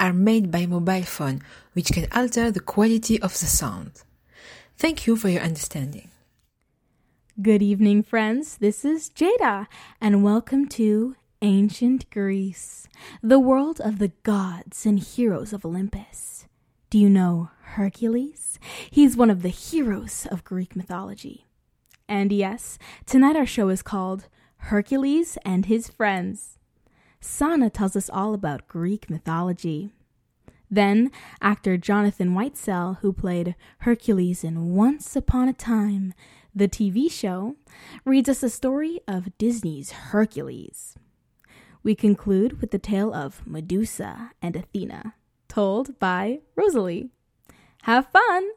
are made by mobile phone, which can alter the quality of the sound. Thank you for your understanding. Good evening, friends. This is Jada, and welcome to Ancient Greece, the world of the gods and heroes of Olympus. Do you know Hercules? He's one of the heroes of Greek mythology. And yes, tonight our show is called Hercules and His Friends. Sana tells us all about Greek mythology. Then, actor Jonathan Whitesell, who played Hercules in Once Upon a Time, the TV show, reads us a story of Disney's Hercules. We conclude with the tale of Medusa and Athena, told by Rosalie. Have fun!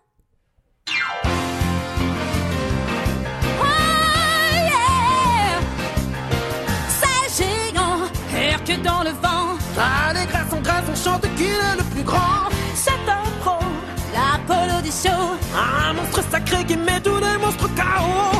Dans le vent. Allez, grâce en grâce, on chante qu'il est le plus grand. C'est un pro, l'Apollo du show. Un monstre sacré qui met tous les monstres KO.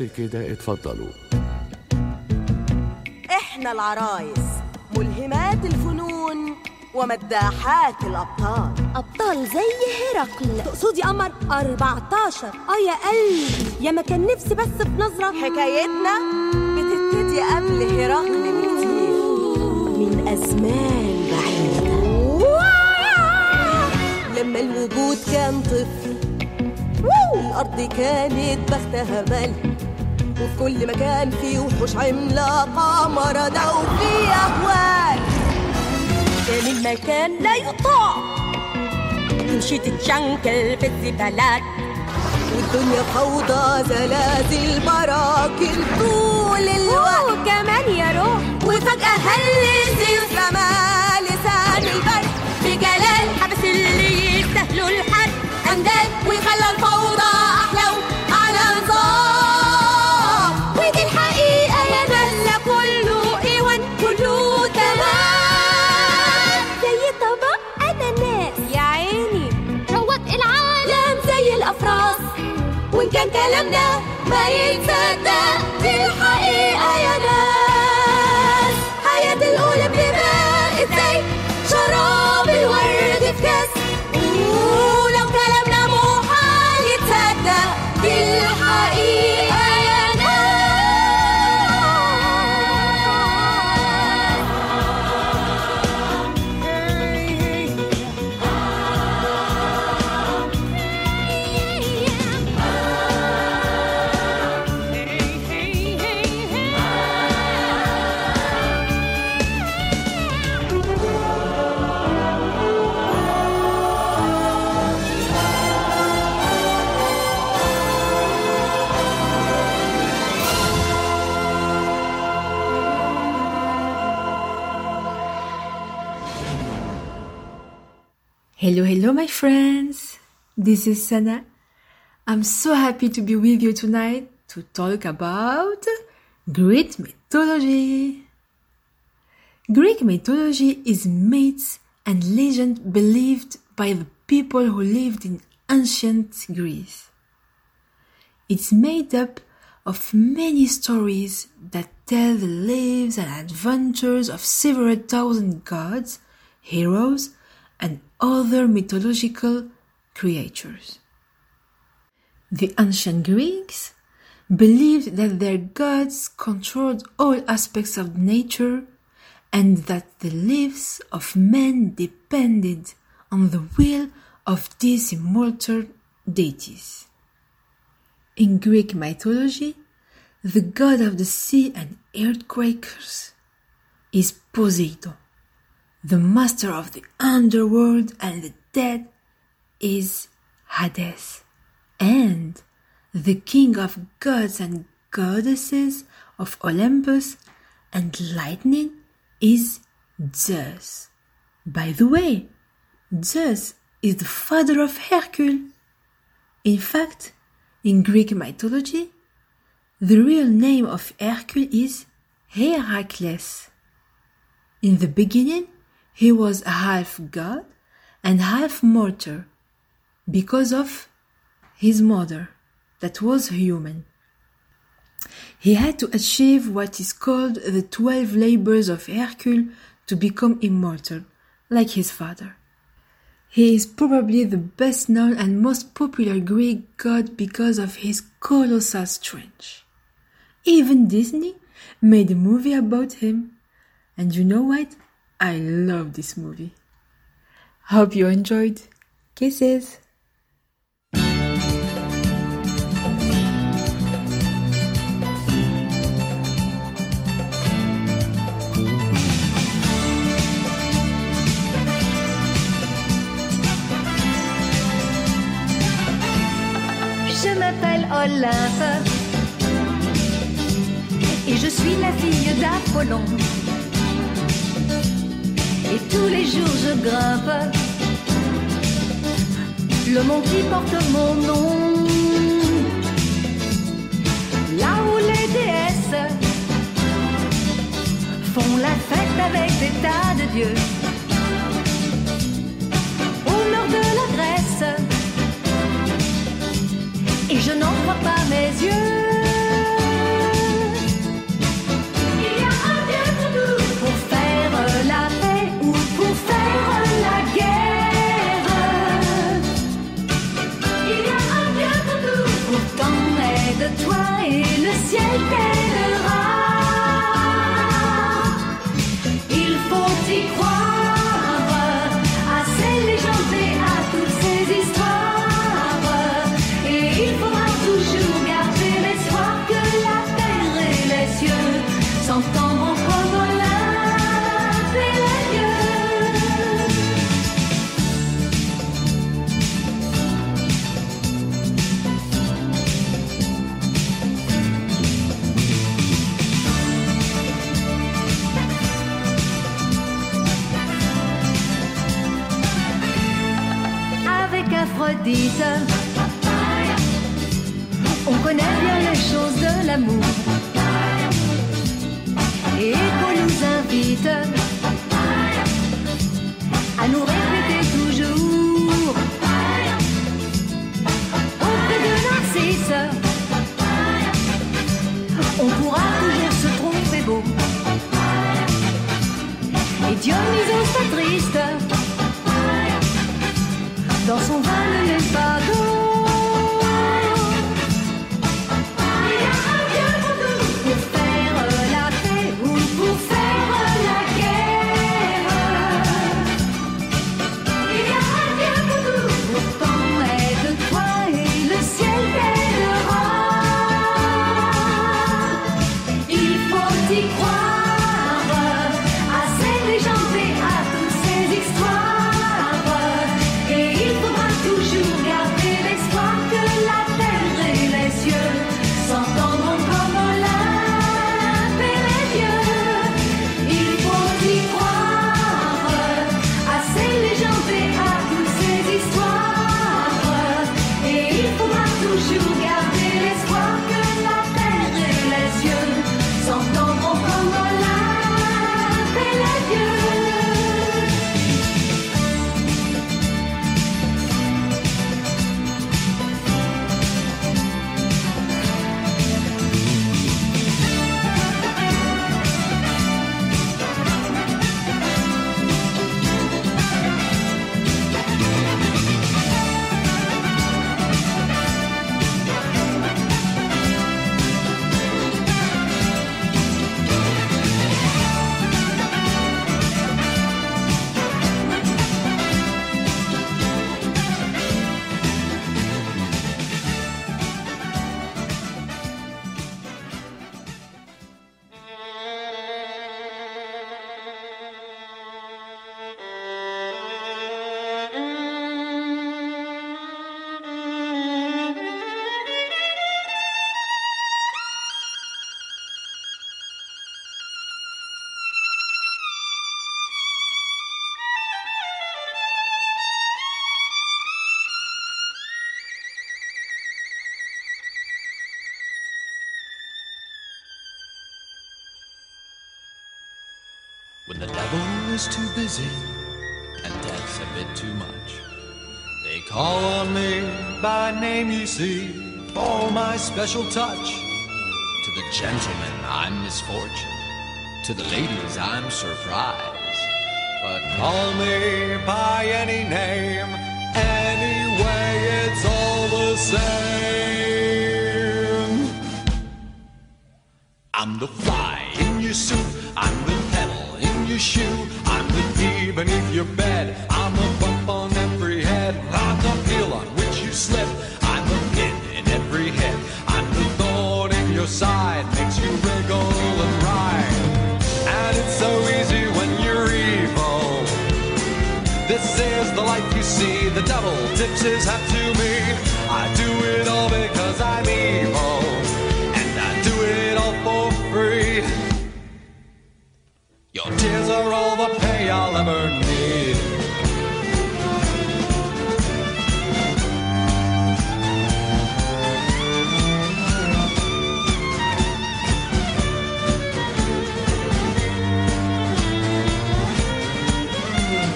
بس كده اتفضلوا. إحنا العرايس ملهمات الفنون ومداحات الأبطال. أبطال زي هرقل تقصدي قمر 14 آه يا قلبي يا ما كان نفسي بس في نظرة. حكايتنا بتبتدي قبل هرقل بكتير. من أزمان بعيدة. لما الوجود كان طفل الأرض كانت بختها ملك وفي كل مكان في وحوش عملاقة مرضى وفي أهوال. كان المكان لا يطاق تمشي تتشنكل في الزبالات. والدنيا فوضى زلازل براكن طول الوقت كان كلامنا ما يتصدق Hello, my friends. This is Sana. I'm so happy to be with you tonight to talk about Greek mythology. Greek mythology is myths and legend believed by the people who lived in ancient Greece. It's made up of many stories that tell the lives and adventures of several thousand gods, heroes, and other mythological creatures. The ancient Greeks believed that their gods controlled all aspects of nature and that the lives of men depended on the will of these immortal deities. In Greek mythology, the god of the sea and earthquakes is Poseidon. The master of the underworld and the dead is Hades. And the king of gods and goddesses of Olympus and lightning is Zeus. By the way, Zeus is the father of Hercules. In fact, in Greek mythology, the real name of Hercules is Heracles. In the beginning, he was a half god and half mortal because of his mother, that was human. He had to achieve what is called the twelve labors of Hercules to become immortal, like his father. He is probably the best known and most popular Greek god because of his colossal strength. Even Disney made a movie about him. And you know what? I love this movie. Hope you enjoyed. Kisses. Je m'appelle Olympe et je suis la fille d'Apollon. Tous les jours je grimpe le mont qui porte mon nom. Là où les déesses font la fête avec des tas de dieux. Au nord de la Grèce, et je n'en crois pas mes yeux. take it. On connaît bien les choses de l'amour. Et qu'on nous invite à nous répéter toujours auprès de Narcisse. On pourra toujours se tromper beau. Et Dionysos pas triste dans son vin ne laisse pas d'eau. Too busy and death's a bit too much, they call on me by name, you see, for my special touch. To the gentlemen, I'm misfortune. To the ladies, I'm surprise. But call me by any name, anyway, it's all the same. I'm the fly in your suit. Shoe. I'm the bee beneath your bed. I'm the bump on every head. I'm the heel on which you slip. I'm the pin in every head. I'm the thorn in your side. Makes you wriggle and ride. And it's so easy when you're evil. This is the life you see. The devil tips his hat to me. I do it all because I'm evil. Tears are all the pay I'll ever need.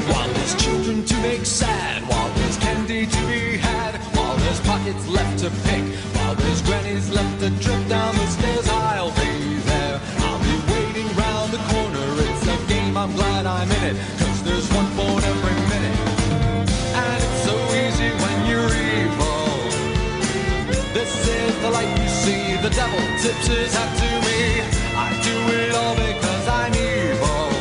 While there's children to make sad, while there's candy to be had, while there's pockets left to pick, while there's grannies left to drip down the The devil tips his hat to me. I do it all because I'm evil,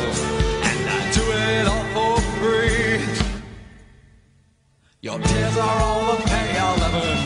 and I do it all for free. Your tears are all the pay I'll ever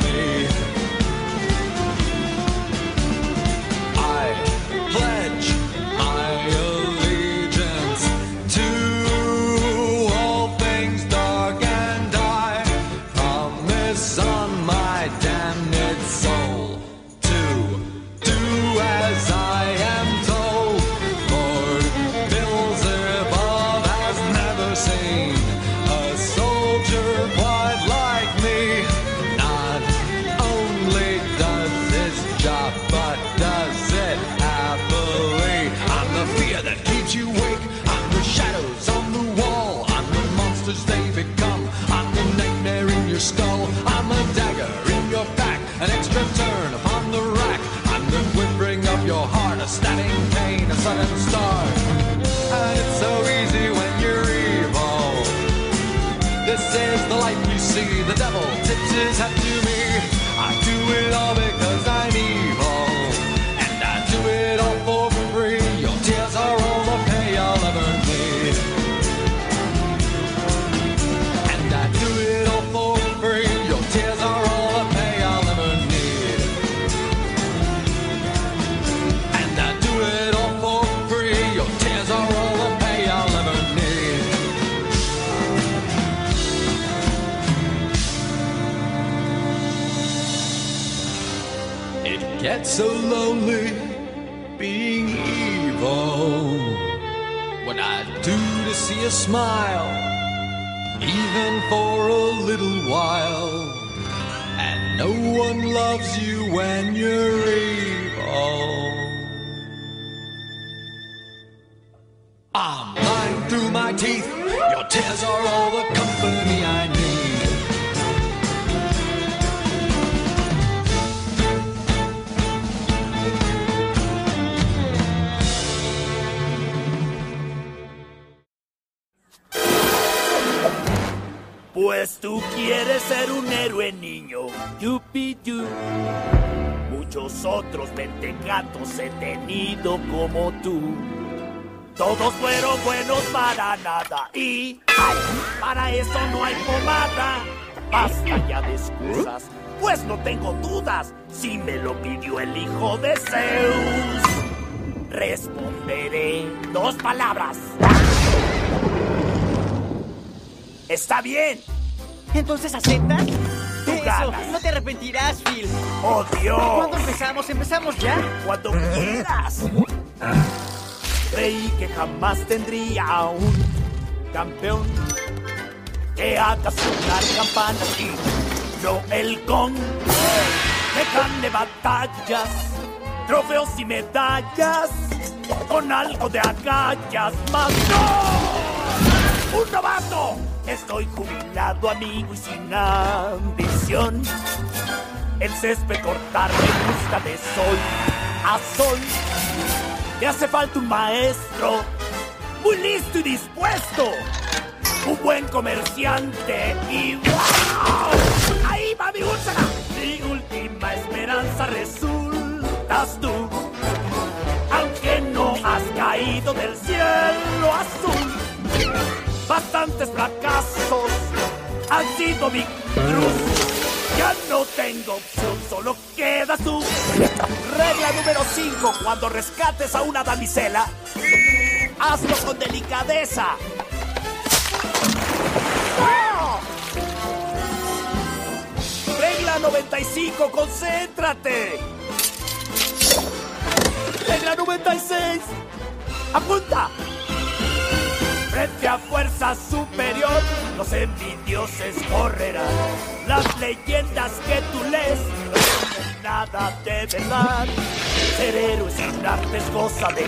a smile, even for a little while. And no one loves you when you're otros mentecatos he tenido como tú. Todos fueron buenos para nada y ay, para eso no hay pomada. Basta ya de excusas, pues no tengo dudas si me lo pidió el hijo de Zeus. Responderé dos palabras. Está bien. Entonces aceptas. Tú Eso, ganas. no te arrepentirás, Phil. ¡Oh, Dios! ¿Cuándo empezamos? ¿Empezamos ya? Cuando quieras. Creí que jamás tendría un campeón que haga sonar campanas y no el gong. Que gane batallas, trofeos y medallas con algo de agallas más. ¡No! ¡Un novato! Estoy jubilado, amigo, y sin ambición. El césped cortar me gusta de sol a sol. Me hace falta un maestro muy listo y dispuesto. Un buen comerciante y ¡wow! Ahí va mi úlcera. Mi última esperanza resultas tú. Aunque no has caído del cielo azul. Bastantes fracasos han sido mi cruz. Ya no tengo opción, solo queda tú. Regla número 5. Cuando rescates a una damisela, hazlo con delicadeza. Regla 95. Concéntrate. Regla 96. Apunta. Frente a fuerza superior, los envidioses correrán. Las leyendas que tú lees nada de verdad. Ser héroe sin arte es cosa de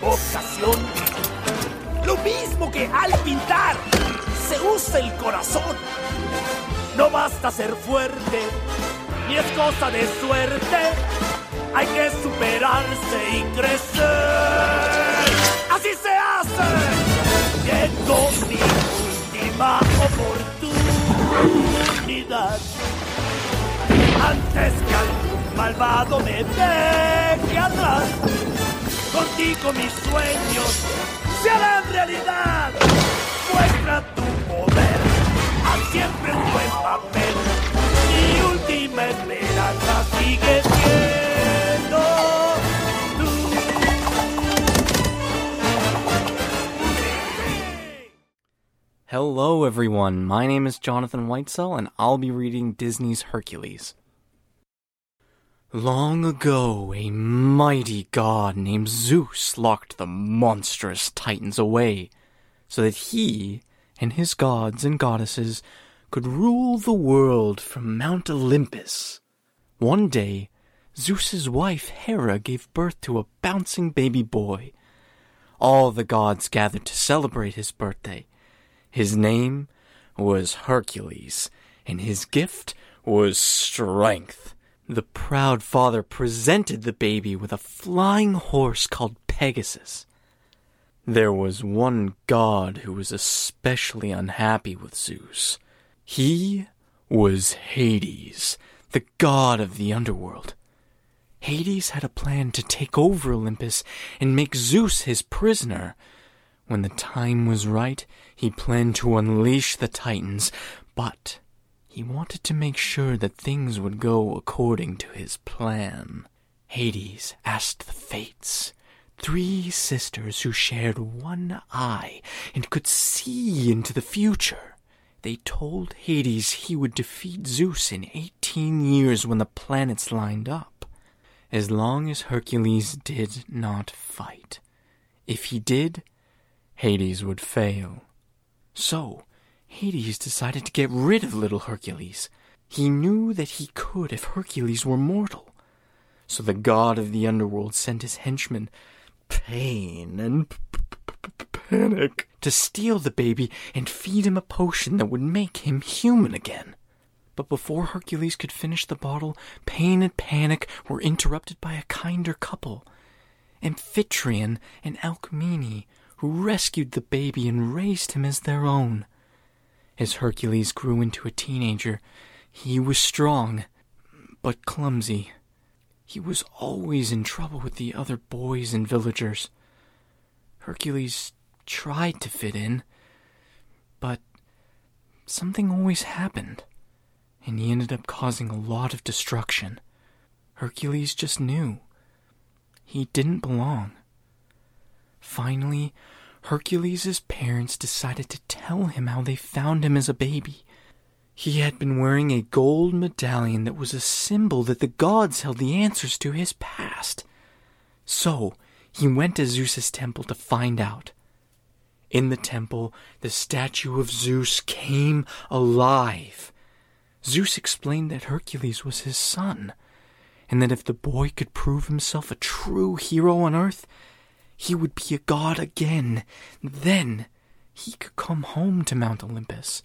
vocación. Lo mismo que al pintar, se usa el corazón. No basta ser fuerte, ni es cosa de suerte. Hay que superarse y crecer. Así se hace. Llegó mi última oportunidad. Antes que algún malvado me deje atrás, contigo mis sueños se harán realidad. Muestra tu poder, haz siempre un buen papel. Mi última esperanza sigue Hello, everyone. My name is Jonathan Whitesell, and I'll be reading Disney's Hercules. Long ago, a mighty god named Zeus locked the monstrous Titans away so that he and his gods and goddesses could rule the world from Mount Olympus. One day, Zeus's wife Hera gave birth to a bouncing baby boy. All the gods gathered to celebrate his birthday. His name was Hercules, and his gift was strength. The proud father presented the baby with a flying horse called Pegasus. There was one god who was especially unhappy with Zeus. He was Hades, the god of the underworld. Hades had a plan to take over Olympus and make Zeus his prisoner. When the time was right, he planned to unleash the Titans, but he wanted to make sure that things would go according to his plan. Hades asked the Fates, three sisters who shared one eye and could see into the future. They told Hades he would defeat Zeus in 18 years when the planets lined up, as long as Hercules did not fight. If he did, Hades would fail. So, Hades decided to get rid of little Hercules. He knew that he could if Hercules were mortal. So the god of the underworld sent his henchmen, Pain and Panic, to steal the baby and feed him a potion that would make him human again. But before Hercules could finish the bottle, Pain and Panic were interrupted by a kinder couple, Amphitryon and Alcmene, who rescued the baby and raised him as their own. As Hercules grew into a teenager, he was strong, but clumsy. He was always in trouble with the other boys and villagers. Hercules tried to fit in, but something always happened, and he ended up causing a lot of destruction. Hercules just knew. He didn't belong. Finally, Hercules' parents decided to tell him how they found him as a baby. He had been wearing a gold medallion that was a symbol that the gods held the answers to his past. So, he went to Zeus's temple to find out. In the temple, the statue of Zeus came alive. Zeus explained that Hercules was his son, and that if the boy could prove himself a true hero on earth, he would be a god again. Then he could come home to Mount Olympus.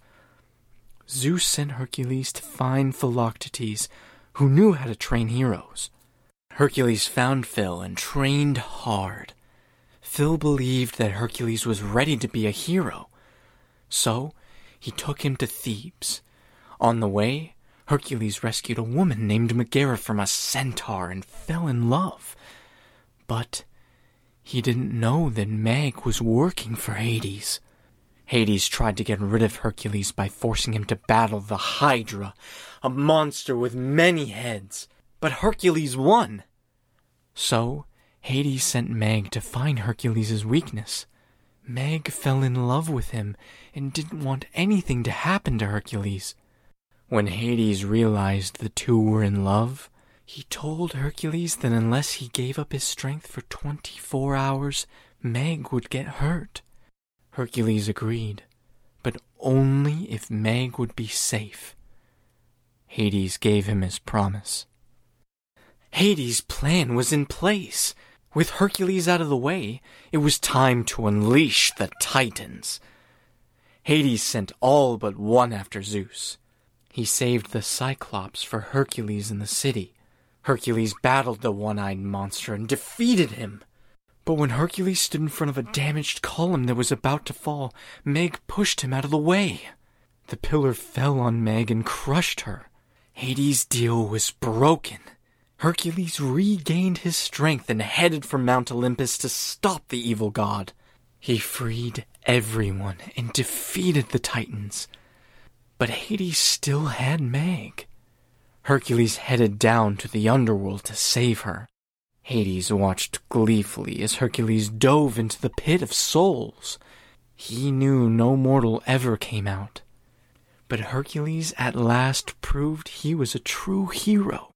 Zeus sent Hercules to find Philoctetes, who knew how to train heroes. Hercules found Phil and trained hard. Phil believed that Hercules was ready to be a hero. So he took him to Thebes. On the way, Hercules rescued a woman named Megara from a centaur and fell in love. But he didn't know that Meg was working for Hades. Hades tried to get rid of Hercules by forcing him to battle the Hydra, a monster with many heads. But Hercules won. So, Hades sent Meg to find Hercules' weakness. Meg fell in love with him and didn't want anything to happen to Hercules. When Hades realized the two were in love, he told Hercules that unless he gave up his strength for 24 hours, Meg would get hurt. Hercules agreed, but only if Meg would be safe. Hades gave him his promise. Hades' plan was in place. With Hercules out of the way, it was time to unleash the Titans. Hades sent all but one after Zeus. He saved the Cyclops for Hercules in the city. Hercules battled the one eyed monster and defeated him. But when Hercules stood in front of a damaged column that was about to fall, Meg pushed him out of the way. The pillar fell on Meg and crushed her. Hades' deal was broken. Hercules regained his strength and headed for Mount Olympus to stop the evil god. He freed everyone and defeated the Titans. But Hades still had Meg. Hercules headed down to the underworld to save her. Hades watched gleefully as Hercules dove into the pit of souls. He knew no mortal ever came out. But Hercules at last proved he was a true hero.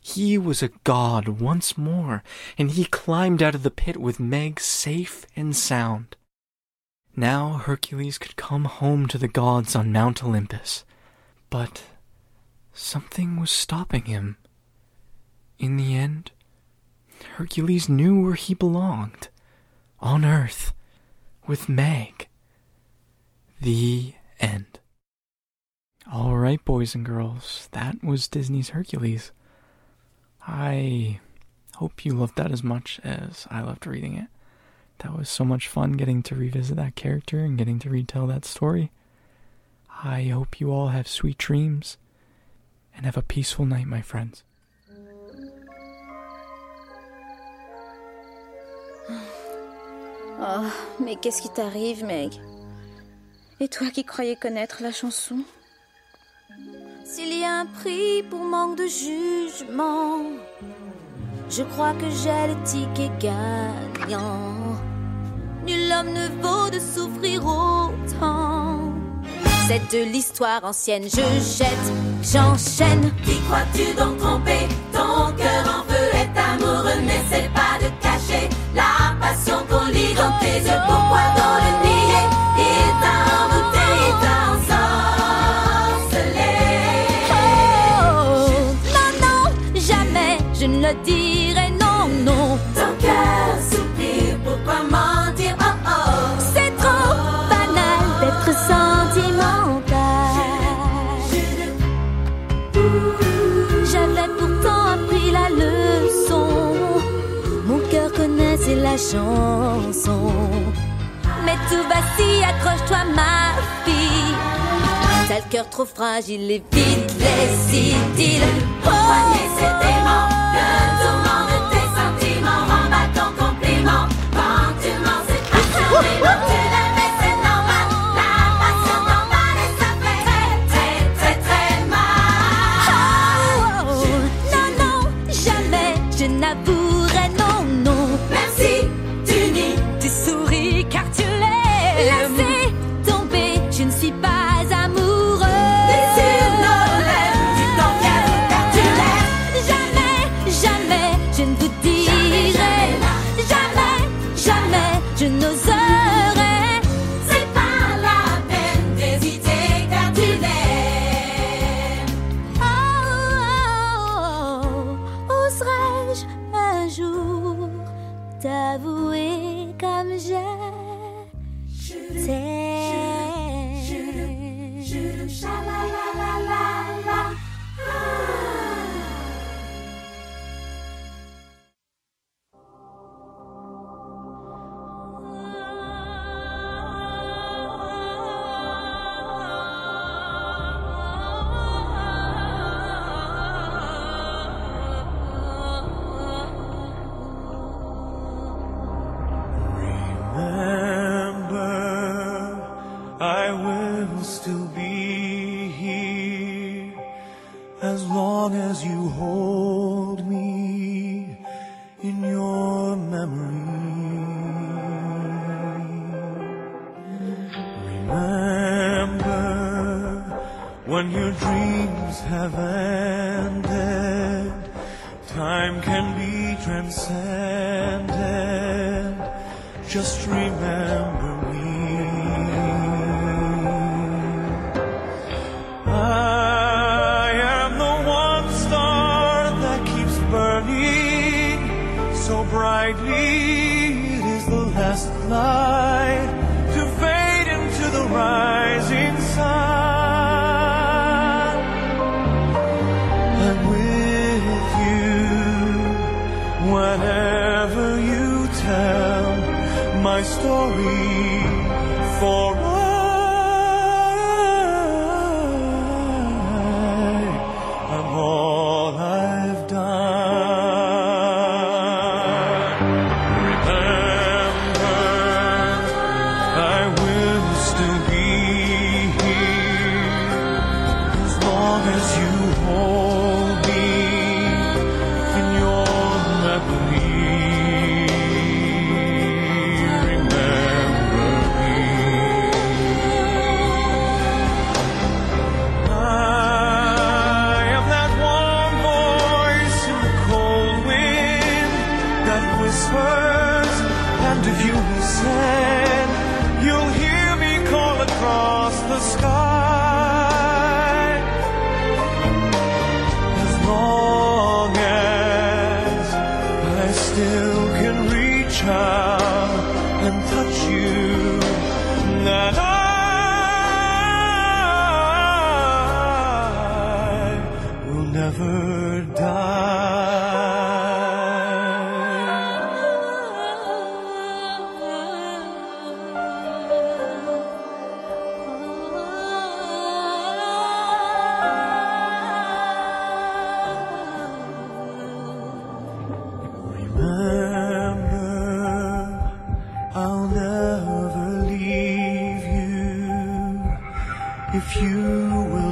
He was a god once more, and he climbed out of the pit with Meg safe and sound. Now Hercules could come home to the gods on Mount Olympus. But something was stopping him. In the end, Hercules knew where he belonged on Earth with Meg. The end. All right, boys and girls, that was Disney's Hercules. I hope you loved that as much as I loved reading it. That was so much fun getting to revisit that character and getting to retell that story. I hope you all have sweet dreams and have a peaceful night, my friends. Oh, mais qu'est-ce qui t'arrive, Meg? Et toi qui croyais connaître la chanson? S'il y a un prix pour manque de jugement, je crois que j'ai le ticket gagnant. Nul homme ne vaut de souffrir autant. C'est de l'histoire ancienne, je jette, j'enchaîne. Qui crois-tu donc tromper? Ton cœur en feu est amoureux, n'essaie pas de cacher la passion qu'on lit dans tes yeux. Pourquoi dans le chanson. Mais tout va si, accroche-toi, ma fille. T'as le cœur trop fragile et vite les idylles. Oh, Poigner ces démons, le tourment my story for if you will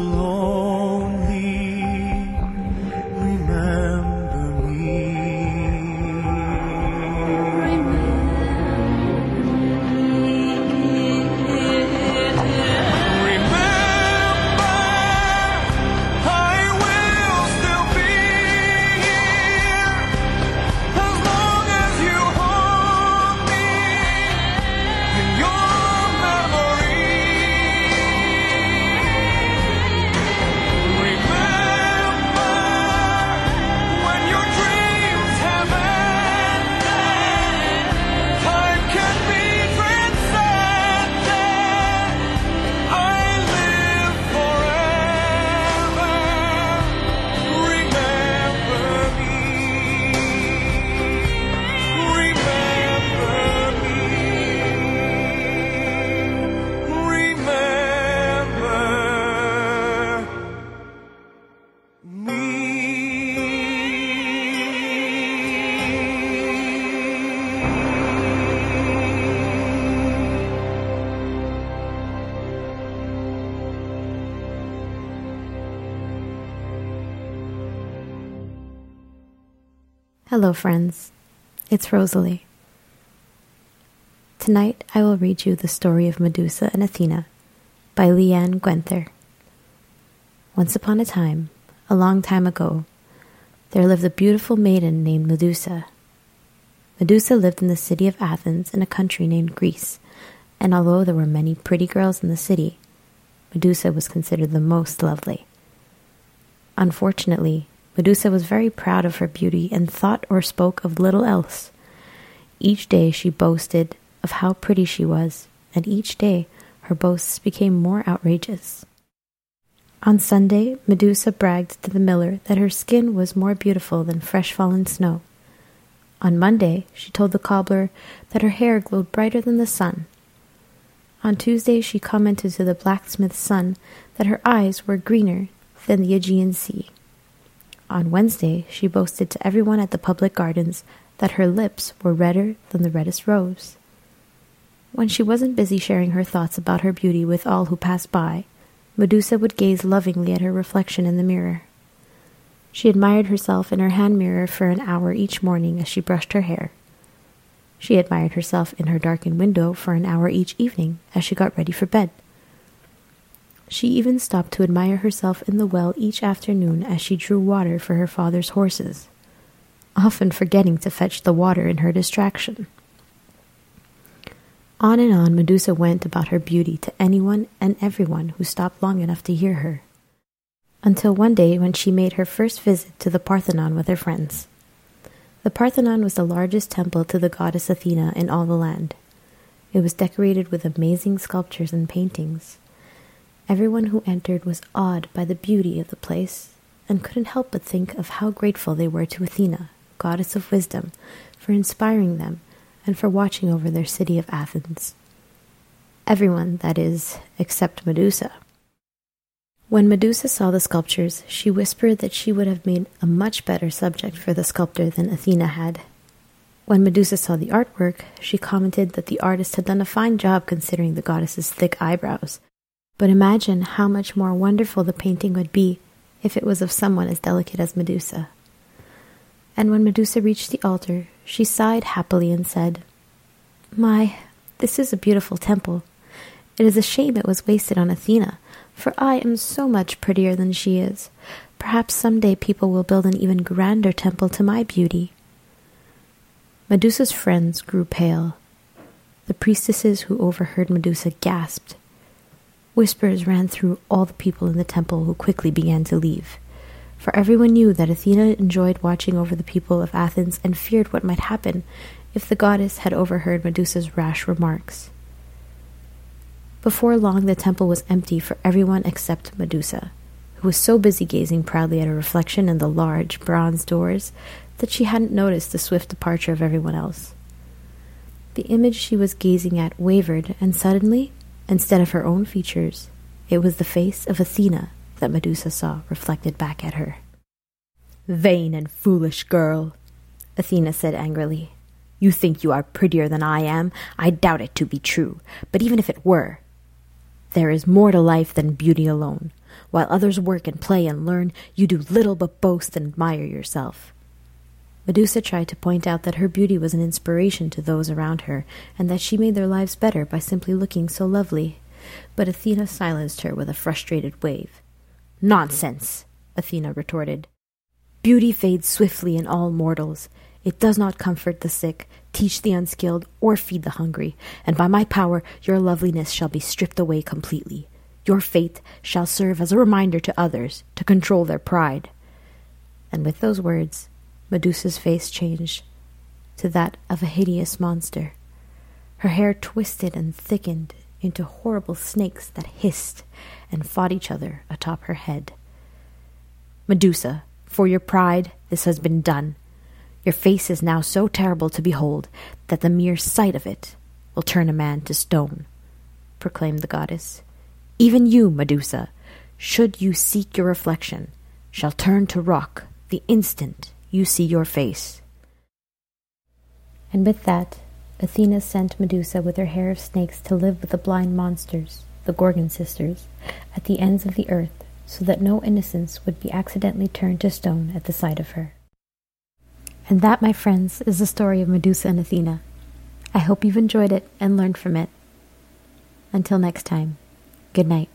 Hello, friends. It's Rosalie. Tonight I will read you the story of Medusa and Athena by Leanne Guenther. Once upon a time, a long time ago, there lived a beautiful maiden named Medusa. Medusa lived in the city of Athens in a country named Greece, and although there were many pretty girls in the city, Medusa was considered the most lovely. Unfortunately, Medusa was very proud of her beauty and thought or spoke of little else. Each day she boasted of how pretty she was, and each day her boasts became more outrageous. On Sunday, Medusa bragged to the miller that her skin was more beautiful than fresh fallen snow. On Monday, she told the cobbler that her hair glowed brighter than the sun. On Tuesday, she commented to the blacksmith's son that her eyes were greener than the Aegean Sea. On Wednesday, she boasted to everyone at the public gardens that her lips were redder than the reddest rose. When she wasn't busy sharing her thoughts about her beauty with all who passed by, Medusa would gaze lovingly at her reflection in the mirror. She admired herself in her hand mirror for an hour each morning as she brushed her hair. She admired herself in her darkened window for an hour each evening as she got ready for bed. She even stopped to admire herself in the well each afternoon as she drew water for her father's horses, often forgetting to fetch the water in her distraction. On and on Medusa went about her beauty to anyone and everyone who stopped long enough to hear her, until one day when she made her first visit to the Parthenon with her friends. The Parthenon was the largest temple to the goddess Athena in all the land. It was decorated with amazing sculptures and paintings. Everyone who entered was awed by the beauty of the place and couldn't help but think of how grateful they were to Athena, goddess of wisdom, for inspiring them and for watching over their city of Athens. Everyone, that is, except Medusa. When Medusa saw the sculptures, she whispered that she would have made a much better subject for the sculptor than Athena had. When Medusa saw the artwork, she commented that the artist had done a fine job considering the goddess's thick eyebrows. But imagine how much more wonderful the painting would be if it was of someone as delicate as Medusa. And when Medusa reached the altar, she sighed happily and said, My, this is a beautiful temple. It is a shame it was wasted on Athena, for I am so much prettier than she is. Perhaps some day people will build an even grander temple to my beauty. Medusa's friends grew pale. The priestesses who overheard Medusa gasped. Whispers ran through all the people in the temple who quickly began to leave. For everyone knew that Athena enjoyed watching over the people of Athens and feared what might happen if the goddess had overheard Medusa's rash remarks. Before long, the temple was empty for everyone except Medusa, who was so busy gazing proudly at her reflection in the large bronze doors that she hadn't noticed the swift departure of everyone else. The image she was gazing at wavered, and suddenly, instead of her own features, it was the face of Athena that Medusa saw reflected back at her. Vain and foolish girl, Athena said angrily. You think you are prettier than I am. I doubt it to be true. But even if it were, there is more to life than beauty alone. While others work and play and learn, you do little but boast and admire yourself. Medusa tried to point out that her beauty was an inspiration to those around her, and that she made their lives better by simply looking so lovely. But Athena silenced her with a frustrated wave. Nonsense, Athena retorted. Beauty fades swiftly in all mortals. It does not comfort the sick, teach the unskilled, or feed the hungry, and by my power your loveliness shall be stripped away completely. Your fate shall serve as a reminder to others to control their pride. And with those words, Medusa's face changed to that of a hideous monster. Her hair twisted and thickened into horrible snakes that hissed and fought each other atop her head. Medusa, for your pride, this has been done. Your face is now so terrible to behold that the mere sight of it will turn a man to stone, proclaimed the goddess. Even you, Medusa, should you seek your reflection, shall turn to rock the instant you see your face. And with that, Athena sent Medusa with her hair of snakes to live with the blind monsters, the Gorgon sisters, at the ends of the earth, so that no innocence would be accidentally turned to stone at the sight of her. And that, my friends, is the story of Medusa and Athena. I hope you've enjoyed it and learned from it. Until next time, good night.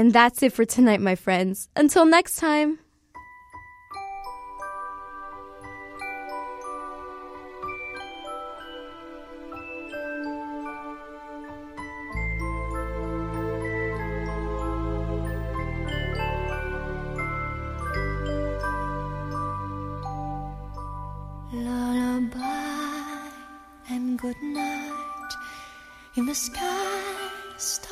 And that's it for tonight, my friends. Until next time. Lullaby and good night in the sky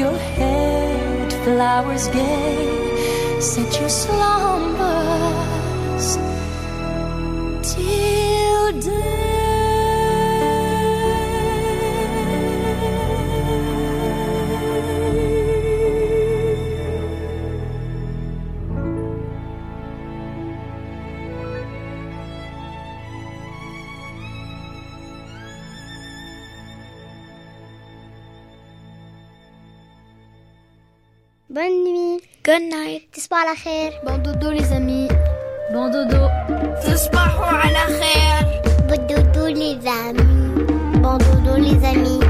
Your head, flowers gay. Set your slumbers till Bonne Good night. تصبحوا على خير. Bon dodo les amis. Bon dodo. تصبحوا على خير Bon dodo les amis. Bon dodo les amis.